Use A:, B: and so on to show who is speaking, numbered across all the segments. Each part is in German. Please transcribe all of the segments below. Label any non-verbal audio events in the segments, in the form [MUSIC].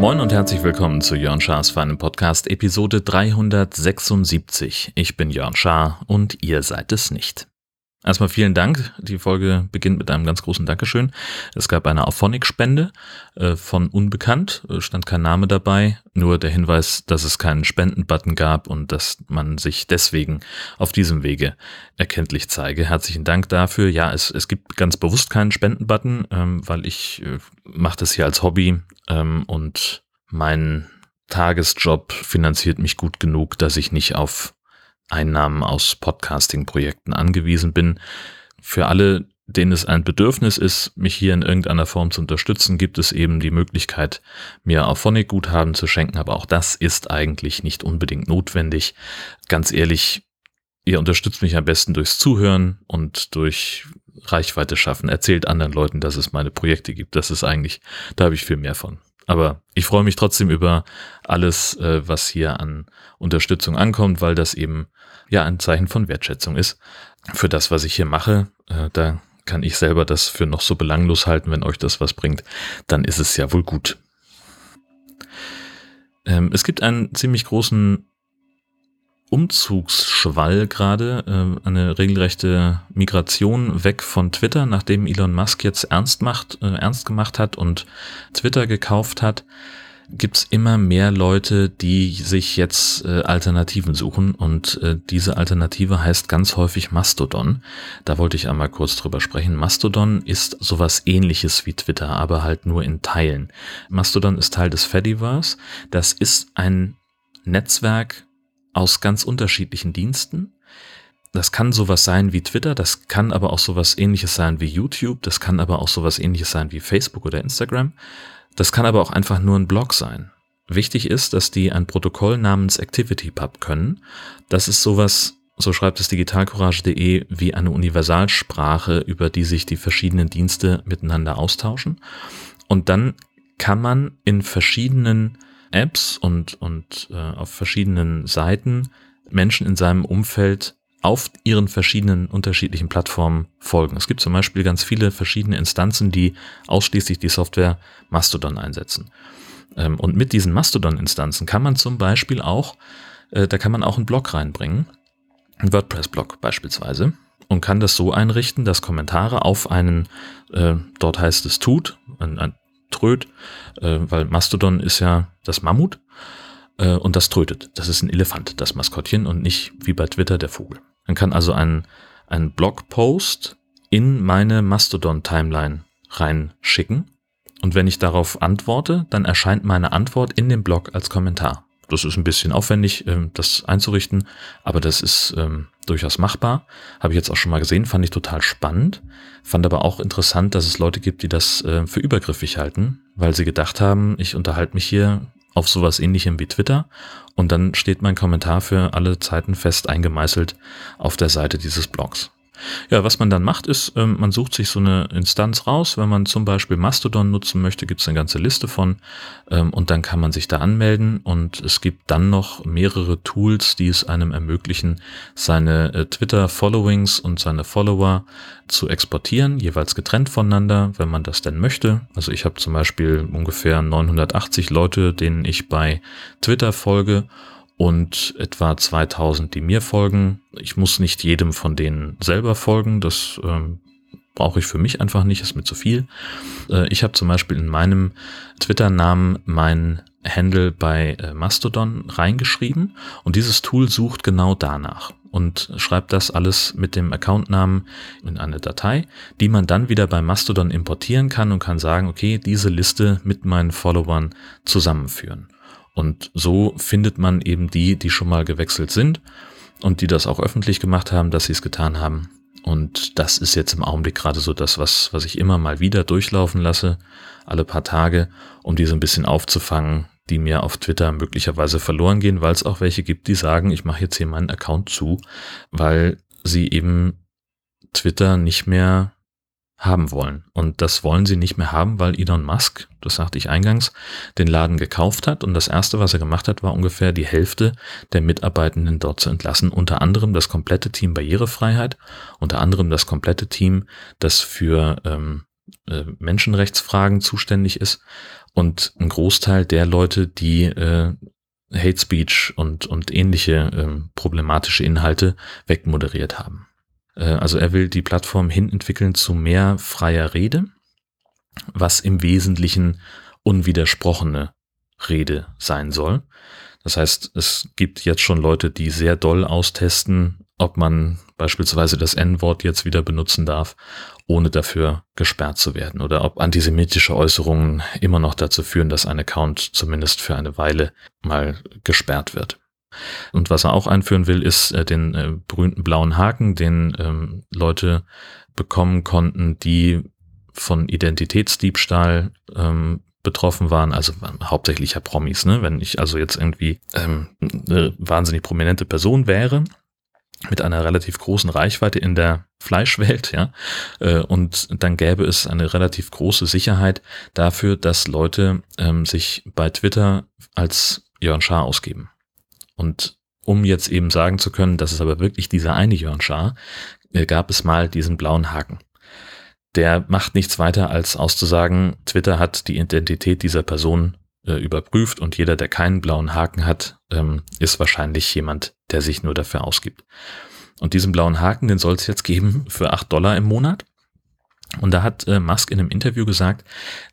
A: Moin und herzlich willkommen zu Jörn Schars feinem Podcast Episode 376. Ich bin Jörn Schaar und ihr seid es nicht. Erstmal vielen Dank. Die Folge beginnt mit einem ganz großen Dankeschön. Es gab eine Auphonic-Spende äh, von Unbekannt, äh, stand kein Name dabei, nur der Hinweis, dass es keinen Spendenbutton gab und dass man sich deswegen auf diesem Wege erkenntlich zeige. Herzlichen Dank dafür. Ja, es, es gibt ganz bewusst keinen Spendenbutton, ähm, weil ich äh, mache das hier als Hobby ähm, und mein Tagesjob finanziert mich gut genug, dass ich nicht auf Einnahmen aus Podcasting-Projekten angewiesen bin. Für alle, denen es ein Bedürfnis ist, mich hier in irgendeiner Form zu unterstützen, gibt es eben die Möglichkeit, mir auf Phonic-Guthaben zu schenken, aber auch das ist eigentlich nicht unbedingt notwendig. Ganz ehrlich, ihr unterstützt mich am besten durchs Zuhören und durch Reichweite schaffen. Erzählt anderen Leuten, dass es meine Projekte gibt. Das ist eigentlich, da habe ich viel mehr von. Aber ich freue mich trotzdem über alles, äh, was hier an Unterstützung ankommt, weil das eben ja ein Zeichen von Wertschätzung ist für das, was ich hier mache. Äh, da kann ich selber das für noch so belanglos halten, wenn euch das was bringt, dann ist es ja wohl gut. Ähm, es gibt einen ziemlich großen Umzugsschwall gerade, äh, eine regelrechte Migration weg von Twitter, nachdem Elon Musk jetzt ernst macht, äh, ernst gemacht hat und Twitter gekauft hat, gibt's immer mehr Leute, die sich jetzt äh, Alternativen suchen und äh, diese Alternative heißt ganz häufig Mastodon. Da wollte ich einmal kurz drüber sprechen. Mastodon ist sowas ähnliches wie Twitter, aber halt nur in Teilen. Mastodon ist Teil des Fediverse. Das ist ein Netzwerk aus ganz unterschiedlichen Diensten. Das kann sowas sein wie Twitter, das kann aber auch sowas ähnliches sein wie YouTube, das kann aber auch sowas ähnliches sein wie Facebook oder Instagram. Das kann aber auch einfach nur ein Blog sein. Wichtig ist, dass die ein Protokoll namens ActivityPub können. Das ist sowas, so schreibt es digitalcourage.de, wie eine Universalsprache, über die sich die verschiedenen Dienste miteinander austauschen. Und dann kann man in verschiedenen Apps und, und äh, auf verschiedenen Seiten Menschen in seinem Umfeld auf ihren verschiedenen unterschiedlichen Plattformen folgen. Es gibt zum Beispiel ganz viele verschiedene Instanzen, die ausschließlich die Software Mastodon einsetzen. Ähm, und mit diesen Mastodon-Instanzen kann man zum Beispiel auch, äh, da kann man auch einen Blog reinbringen, einen WordPress-Blog beispielsweise, und kann das so einrichten, dass Kommentare auf einen, äh, dort heißt es tut, ein, ein Tröd, äh, weil Mastodon ist ja das Mammut und das trötet. Das ist ein Elefant, das Maskottchen und nicht wie bei Twitter der Vogel. Man kann also einen, einen Blogpost in meine Mastodon-Timeline reinschicken und wenn ich darauf antworte, dann erscheint meine Antwort in dem Blog als Kommentar. Das ist ein bisschen aufwendig, ähm, das einzurichten, aber das ist ähm, durchaus machbar. Habe ich jetzt auch schon mal gesehen, fand ich total spannend. Fand aber auch interessant, dass es Leute gibt, die das äh, für übergriffig halten, weil sie gedacht haben, ich unterhalte mich hier auf sowas ähnlichem wie Twitter und dann steht mein Kommentar für alle Zeiten fest eingemeißelt auf der Seite dieses Blogs. Ja, was man dann macht, ist, ähm, man sucht sich so eine Instanz raus. Wenn man zum Beispiel Mastodon nutzen möchte, gibt es eine ganze Liste von ähm, und dann kann man sich da anmelden und es gibt dann noch mehrere Tools, die es einem ermöglichen, seine äh, Twitter-Followings und seine Follower zu exportieren, jeweils getrennt voneinander, wenn man das denn möchte. Also ich habe zum Beispiel ungefähr 980 Leute, denen ich bei Twitter folge und etwa 2000, die mir folgen. Ich muss nicht jedem von denen selber folgen, das ähm, brauche ich für mich einfach nicht, ist mir zu viel. Äh, ich habe zum Beispiel in meinem Twitter-Namen mein Handle bei äh, Mastodon reingeschrieben und dieses Tool sucht genau danach und schreibt das alles mit dem Accountnamen in eine Datei, die man dann wieder bei Mastodon importieren kann und kann sagen, okay, diese Liste mit meinen Followern zusammenführen. Und so findet man eben die, die schon mal gewechselt sind und die das auch öffentlich gemacht haben, dass sie es getan haben. Und das ist jetzt im Augenblick gerade so das, was, was ich immer mal wieder durchlaufen lasse, alle paar Tage, um die so ein bisschen aufzufangen, die mir auf Twitter möglicherweise verloren gehen, weil es auch welche gibt, die sagen, ich mache jetzt hier meinen Account zu, weil sie eben Twitter nicht mehr haben wollen. Und das wollen sie nicht mehr haben, weil Elon Musk, das sagte ich eingangs, den Laden gekauft hat. Und das Erste, was er gemacht hat, war ungefähr die Hälfte der Mitarbeitenden dort zu entlassen. Unter anderem das komplette Team Barrierefreiheit, unter anderem das komplette Team, das für ähm, äh, Menschenrechtsfragen zuständig ist und ein Großteil der Leute, die äh, Hate Speech und, und ähnliche äh, problematische Inhalte wegmoderiert haben. Äh, also er will die Plattform hin entwickeln zu mehr freier Rede, was im Wesentlichen unwidersprochene Rede sein soll. Das heißt, es gibt jetzt schon Leute, die sehr doll austesten, ob man beispielsweise das N-Wort jetzt wieder benutzen darf, ohne dafür gesperrt zu werden, oder ob antisemitische Äußerungen immer noch dazu führen, dass ein Account zumindest für eine Weile mal gesperrt wird. Und was er auch einführen will, ist äh, den äh, berühmten blauen Haken, den ähm, Leute bekommen konnten, die von Identitätsdiebstahl ähm, betroffen waren, also hauptsächlich ja Promis, ne? Wenn ich also jetzt irgendwie ähm, eine wahnsinnig prominente Person wäre, mit einer relativ großen Reichweite in der Fleischwelt, ja, äh, und dann gäbe es eine relativ große Sicherheit dafür, dass Leute ähm, sich bei Twitter als Jörn Schaar ausgeben. Und um jetzt eben sagen zu können, dass es aber wirklich dieser eine Jörn Schaar, äh, gab es mal diesen blauen Haken. Der macht nichts weiter als auszusagen, Twitter hat die Identität dieser Person äh, überprüft und jeder, der keinen blauen Haken hat, ähm, ist wahrscheinlich jemand, der sich nur dafür ausgibt. Und diesen blauen Haken, den soll es jetzt geben für acht Dollar im Monat. Und da hat äh, Musk in einem Interview gesagt,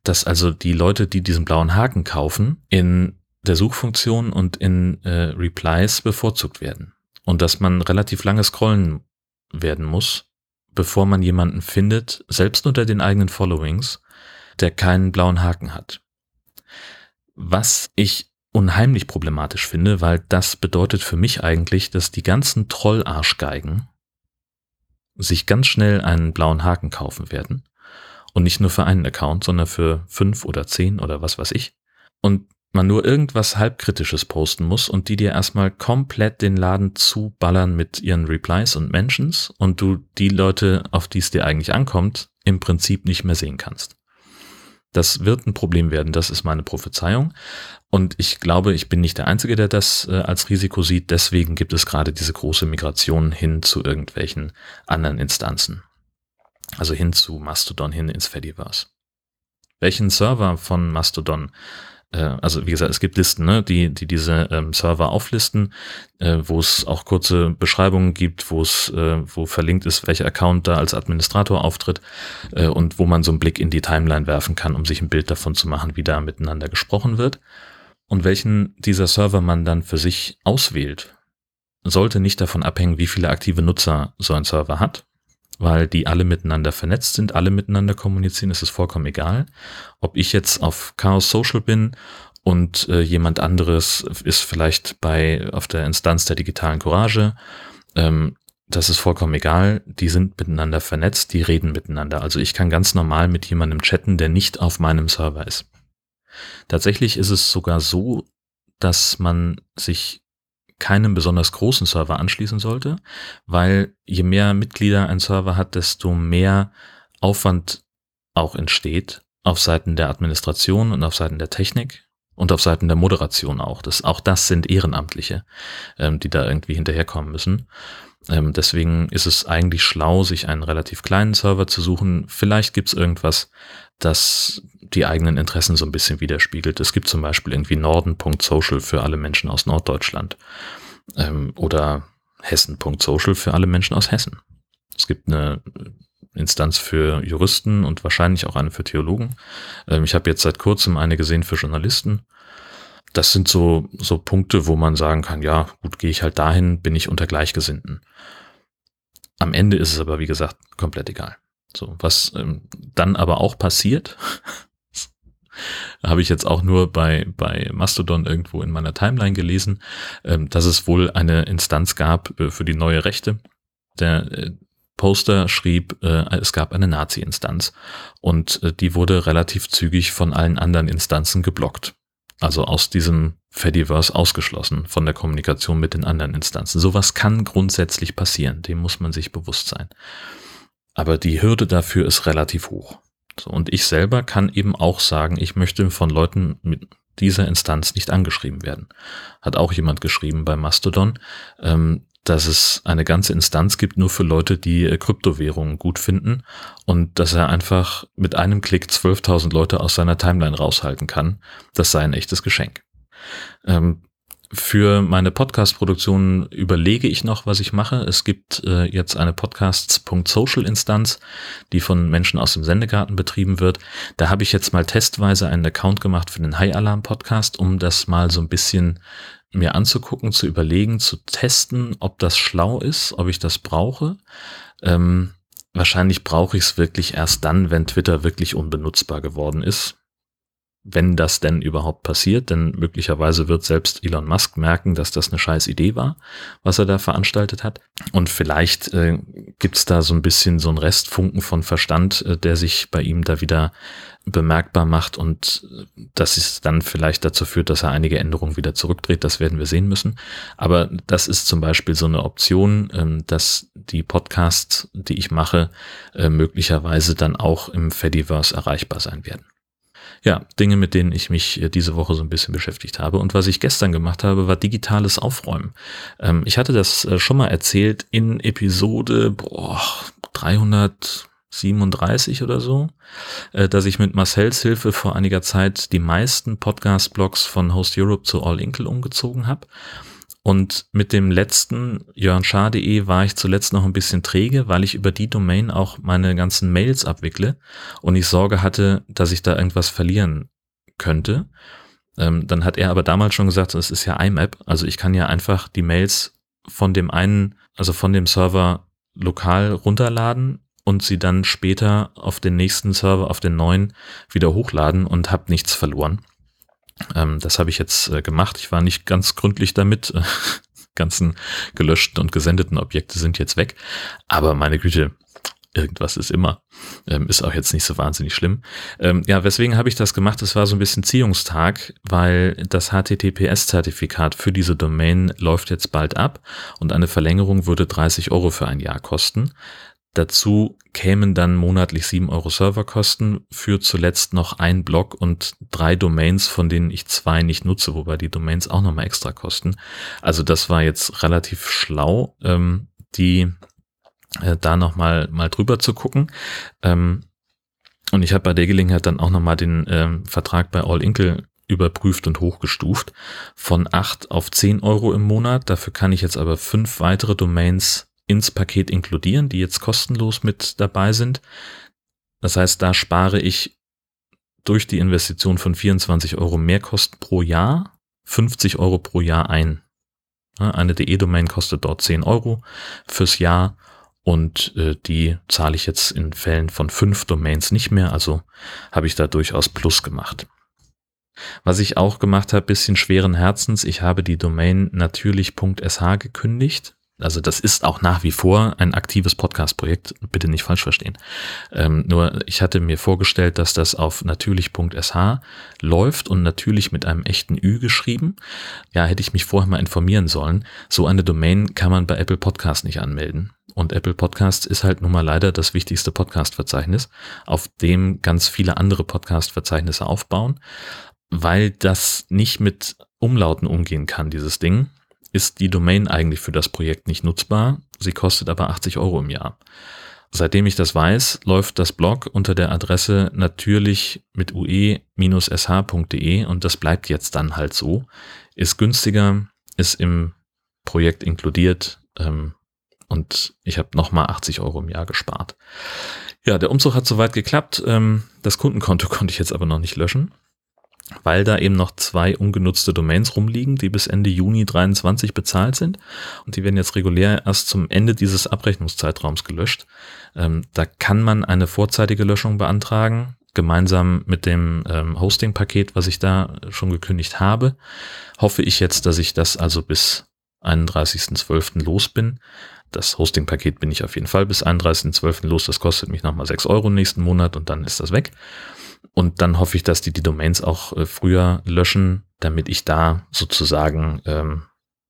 A: dass also die Leute, die diesen blauen Haken kaufen, in der Suchfunktion und in äh, Replies bevorzugt werden. Und dass man relativ lange scrollen werden muss, bevor man jemanden findet, selbst unter den eigenen Followings, der keinen blauen Haken hat. Was ich unheimlich problematisch finde, weil das bedeutet für mich eigentlich, dass die ganzen Trollarschgeigen sich ganz schnell einen blauen Haken kaufen werden. Und nicht nur für einen Account, sondern für fünf oder zehn oder was weiß ich. Und man nur irgendwas halbkritisches posten muss und die dir erstmal komplett den Laden zuballern mit ihren Replies und Mentions und du die Leute, auf die es dir eigentlich ankommt, im Prinzip nicht mehr sehen kannst. Das wird ein Problem werden, das ist meine Prophezeiung. Und ich glaube, ich bin nicht der Einzige, der das äh, als Risiko sieht. Deswegen gibt es gerade diese große Migration hin zu irgendwelchen anderen Instanzen. Also hin zu Mastodon, hin ins Fediverse. Welchen Server von Mastodon äh, also wie gesagt, es gibt Listen, ne, die, die diese ähm, Server auflisten, äh, wo es auch kurze Beschreibungen gibt, wo es, äh, wo verlinkt ist, welcher Account da als Administrator auftritt äh, und wo man so einen Blick in die Timeline werfen kann, um sich ein Bild davon zu machen, wie da miteinander gesprochen wird. Und welchen dieser Server man dann für sich auswählt, sollte nicht davon abhängen, wie viele aktive Nutzer so ein Server hat, weil die alle miteinander vernetzt sind, alle miteinander kommunizieren, ist es vollkommen egal. Ob ich jetzt auf Chaos Social bin und äh, jemand anderes ist vielleicht bei auf der Instanz der digitalen Courage, ähm, das ist vollkommen egal. Die sind miteinander vernetzt, die reden miteinander. Also ich kann ganz normal mit jemandem chatten, der nicht auf meinem Server ist. Tatsächlich ist es sogar so, dass man sich keinem besonders großen Server anschließen sollte, weil je mehr Mitglieder ein Server hat, desto mehr Aufwand auch entsteht auf Seiten der Administration und auf Seiten der Technik und auf Seiten der Moderation auch. Das, auch das sind Ehrenamtliche, ähm, die da irgendwie hinterherkommen müssen. Ähm, deswegen ist es eigentlich schlau, sich einen relativ kleinen Server zu suchen. Vielleicht gibt es irgendwas, das die eigenen Interessen so ein bisschen widerspiegelt. Es gibt zum Beispiel irgendwie norden.social für alle Menschen aus Norddeutschland ähm, oder hessen.social für alle Menschen aus Hessen. Es gibt eine Instanz für Juristen und wahrscheinlich auch eine für Theologen. Ähm, ich habe jetzt seit kurzem eine gesehen für Journalisten. Das sind so, so Punkte, wo man sagen kann, ja, gut, gehe ich halt dahin, bin ich unter Gleichgesinnten. Am Ende ist es aber, wie gesagt, komplett egal. So, was ähm, dann aber auch passiert, [LAUGHS] habe ich jetzt auch nur bei, bei Mastodon irgendwo in meiner Timeline gelesen, ähm, dass es wohl eine Instanz gab äh, für die neue Rechte. Der äh, Poster schrieb, äh, es gab eine Nazi-Instanz und die wurde relativ zügig von allen anderen Instanzen geblockt. Also aus diesem Fediverse ausgeschlossen von der Kommunikation mit den anderen Instanzen. Sowas kann grundsätzlich passieren, dem muss man sich bewusst sein. aber die Hürde dafür ist relativ hoch. So, und ich selber kann eben auch sagen, ich möchte von Leuten mit dieser Instanz nicht angeschrieben werden. Hat auch jemand geschrieben bei Mastodon, ähm, dass es eine ganze Instanz gibt nur für Leute, die äh, Kryptowährungen gut finden und dass er einfach mit einem Klick 12.000 Leute aus seiner Timeline raushalten kann. Das sei ein echtes Geschenk. Ähm, für meine Podcast-Produktion überlege ich noch, was ich mache. Es gibt äh, jetzt eine Podcasts.social-Instanz, die von Menschen aus dem Sendegarten betrieben wird. Da habe ich jetzt mal testweise einen Account gemacht für den High Alarm Podcast, um das mal so ein bisschen mir anzugucken, zu überlegen, zu testen, ob das schlau ist, ob ich das brauche. Ähm, wahrscheinlich brauche ich es wirklich erst dann, wenn Twitter wirklich unbenutzbar geworden ist wenn das denn überhaupt passiert, denn möglicherweise wird selbst Elon Musk merken, dass das eine scheiß Idee war, was er da veranstaltet hat. Und vielleicht äh, gibt's da so ein bisschen so ein Restfunken von Verstand, äh, der sich bei ihm da wieder bemerkbar macht und äh, das ist dann vielleicht dazu führt, dass er einige Änderungen wieder zurückdreht. Das werden wir sehen müssen. Aber das ist zum Beispiel so eine Option, ähm, dass die Podcasts, die ich mache, äh, möglicherweise dann auch im Fediverse erreichbar sein werden ja, Dinge, mit denen ich mich äh, diese Woche so ein bisschen beschäftigt habe. Und was ich gestern gemacht habe, war digitales Aufräumen. Ähm, ich hatte das äh, schon mal erzählt in Episode boah, 337 oder so, äh, dass ich mit Marcells Hilfe vor einiger Zeit die meisten Podcast-Blogs von Host Europe zu All Inkle umgezogen habe. Und mit dem letzten jörnschar.de war ich zuletzt noch ein bisschen träge, weil ich über die Domain auch meine ganzen Mails abwickle und ich Sorge hatte, dass ich da irgendwas verlieren könnte. Ähm, dann hat er aber damals schon gesagt, es ist ja IMAP, also ich kann ja einfach die Mails von dem einen, also von dem Server lokal runterladen und sie dann später auf den nächsten Server, auf den neuen wieder hochladen und habe nichts verloren. Ähm, das habe ich jetzt äh, gemacht. Ich war nicht ganz gründlich damit. [LAUGHS] ganzen gelöschten und gesendeten Objekte sind jetzt weg. Aber meine Güte, irgendwas ist immer. Ähm, ist auch jetzt nicht so wahnsinnig schlimm. Ähm, ja, weswegen habe ich das gemacht? Es war so ein bisschen Ziehungstag, weil das HTTPS-Zertifikat für diese Domain läuft jetzt bald ab und eine Verlängerung würde 30 Euro für ein Jahr kosten. Dazu kämen dann monatlich 7 Euro Serverkosten für zuletzt noch ein Blog und drei Domains, von denen ich zwei nicht nutze, wobei die Domains auch nochmal extra kosten. Also das war jetzt relativ schlau, ähm, die äh, da nochmal mal drüber zu gucken. Ähm, und ich habe bei der Gelegenheit dann auch nochmal den ähm, Vertrag bei All Inkle überprüft und hochgestuft von 8 auf 10 Euro im Monat. Dafür kann ich jetzt aber fünf weitere Domains ins Paket inkludieren, die jetzt kostenlos mit dabei sind. Das heißt, da spare ich durch die Investition von 24 Euro Mehrkosten pro Jahr 50 Euro pro Jahr ein. Eine DE-Domain kostet dort 10 Euro fürs Jahr und äh, die zahle ich jetzt in Fällen von fünf Domains nicht mehr, also habe ich da durchaus Plus gemacht. Was ich auch gemacht habe, bisschen schweren Herzens, ich habe die Domain natürlich.sh gekündigt also das ist auch nach wie vor ein aktives Podcast-Projekt, bitte nicht falsch verstehen. Ähm, nur ich hatte mir vorgestellt, dass das auf natürlich.sh läuft und natürlich mit einem echten Ü geschrieben. Ja, hätte ich mich vorher mal informieren sollen. So eine Domain kann man bei Apple Podcasts nicht anmelden. Und Apple Podcasts ist halt nun mal leider das wichtigste Podcast-Verzeichnis, auf dem ganz viele andere Podcast-Verzeichnisse aufbauen, weil das nicht mit Umlauten umgehen kann, dieses Ding ist die Domain eigentlich für das Projekt nicht nutzbar. Sie kostet aber 80 Euro im Jahr. Seitdem ich das weiß, läuft das Blog unter der Adresse natürlich mit ue-sh.de und das bleibt jetzt dann halt so. Ist günstiger, ist im Projekt inkludiert ähm, und ich habe nochmal 80 Euro im Jahr gespart. Ja, der Umzug hat soweit geklappt. Ähm, das Kundenkonto [LAUGHS] konnte ich jetzt aber noch nicht löschen weil da eben noch zwei ungenutzte Domains rumliegen, die bis Ende Juni 23 bezahlt sind. Und die werden jetzt regulär erst zum Ende dieses Abrechnungszeitraums gelöscht. Ähm, da kann man eine vorzeitige Löschung beantragen, gemeinsam mit dem ähm, Hosting-Paket, was ich da schon gekündigt habe. Hoffe ich jetzt, dass ich das also bis 31.12. los bin. Das Hosting-Paket bin ich auf jeden Fall bis 31.12. los. Das kostet mich nochmal 6 Euro nächsten Monat und dann ist das weg. Und dann hoffe ich, dass die die Domains auch äh, früher löschen, damit ich da sozusagen ähm,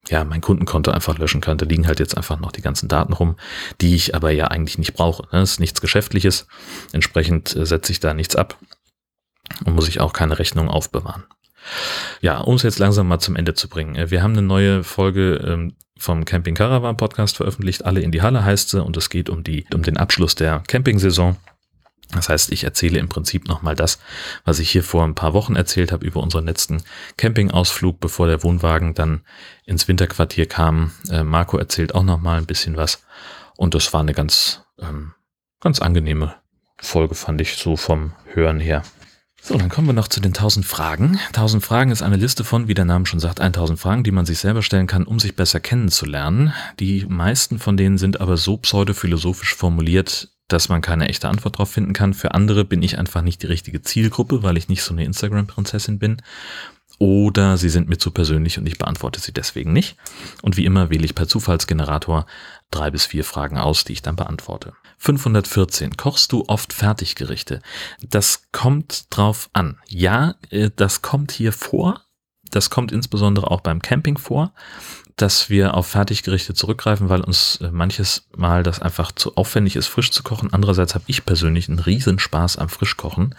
A: ja, mein Kundenkonto einfach löschen könnte, liegen halt jetzt einfach noch die ganzen Daten rum, die ich aber ja eigentlich nicht brauche. Das ne? ist nichts Geschäftliches. Entsprechend äh, setze ich da nichts ab und muss ich auch keine Rechnung aufbewahren. Ja, um es jetzt langsam mal zum Ende zu bringen. Äh, wir haben eine neue Folge ähm, vom Camping Caravan Podcast veröffentlicht. Alle in die Halle heißt sie und es geht um die, um den Abschluss der Campingsaison. Das heißt, ich erzähle im Prinzip nochmal das, was ich hier vor ein paar Wochen erzählt habe über unseren letzten Campingausflug, bevor der Wohnwagen dann ins Winterquartier kam. Äh, Marco erzählt auch nochmal ein bisschen was. Und das war eine ganz, ähm, ganz angenehme Folge, fand ich so vom Hören her. So, dann kommen wir noch zu den 1000 Fragen. 1000 Fragen ist eine Liste von, wie der Name schon sagt, 1000 Fragen, die man sich selber stellen kann, um sich besser kennenzulernen. Die meisten von denen sind aber so pseudophilosophisch formuliert, dass man keine echte Antwort drauf finden kann. Für andere bin ich einfach nicht die richtige Zielgruppe, weil ich nicht so eine Instagram-Prinzessin bin. Oder sie sind mir zu persönlich und ich beantworte sie deswegen nicht. Und wie immer wähle ich per Zufallsgenerator drei bis vier Fragen aus, die ich dann beantworte. 514. Kochst du oft Fertiggerichte? Das kommt drauf an. Ja, äh, das kommt hier vor. Das kommt insbesondere auch beim Camping vor dass wir auf Fertiggerichte zurückgreifen, weil uns äh, manches Mal das einfach zu aufwendig ist, frisch zu kochen. Andererseits habe ich persönlich einen riesen Spaß am Frischkochen,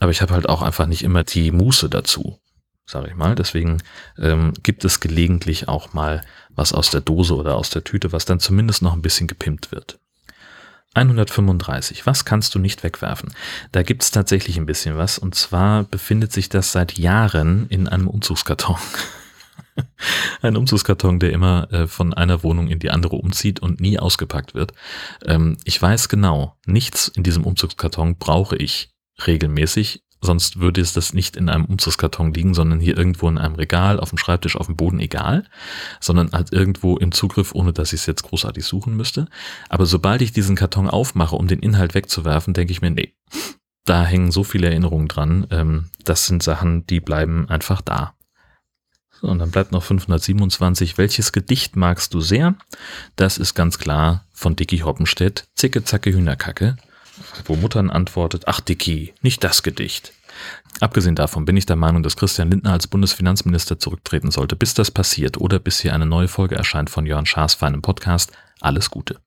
A: aber ich habe halt auch einfach nicht immer die Muße dazu, sage ich mal. Deswegen ähm, gibt es gelegentlich auch mal was aus der Dose oder aus der Tüte, was dann zumindest noch ein bisschen gepimpt wird. 135. Was kannst du nicht wegwerfen? Da gibt es tatsächlich ein bisschen was. Und zwar befindet sich das seit Jahren in einem Umzugskarton. [LAUGHS] Ein Umzugskarton, der immer äh, von einer Wohnung in die andere umzieht und nie ausgepackt wird. Ähm, ich weiß genau, nichts in diesem Umzugskarton brauche ich regelmäßig, sonst würde es das nicht in einem Umzugskarton liegen, sondern hier irgendwo in einem Regal, auf dem Schreibtisch, auf dem Boden, egal, sondern halt irgendwo im Zugriff, ohne dass ich es jetzt großartig suchen müsste. Aber sobald ich diesen Karton aufmache, um den Inhalt wegzuwerfen, denke ich mir, nee, da hängen so viele Erinnerungen dran. Ähm, das sind Sachen, die bleiben einfach da. Und dann bleibt noch 527. Welches Gedicht magst du sehr? Das ist ganz klar von Dicky Hoppenstedt. Zicke, zacke, Hühnerkacke. Wo Muttern antwortet, ach Dicky, nicht das Gedicht. Abgesehen davon bin ich der Meinung, dass Christian Lindner als Bundesfinanzminister zurücktreten sollte. Bis das passiert oder bis hier eine neue Folge erscheint von Jörn Schaas feinem Podcast. Alles Gute.